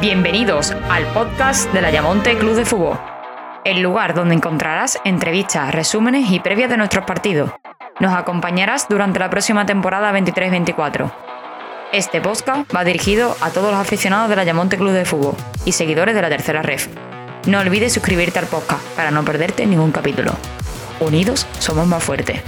Bienvenidos al podcast de la Yamonte Club de Fútbol, el lugar donde encontrarás entrevistas, resúmenes y previas de nuestros partidos. Nos acompañarás durante la próxima temporada 23-24. Este podcast va dirigido a todos los aficionados de la Yamonte Club de Fútbol y seguidores de la tercera ref. No olvides suscribirte al podcast para no perderte ningún capítulo. Unidos somos más fuertes.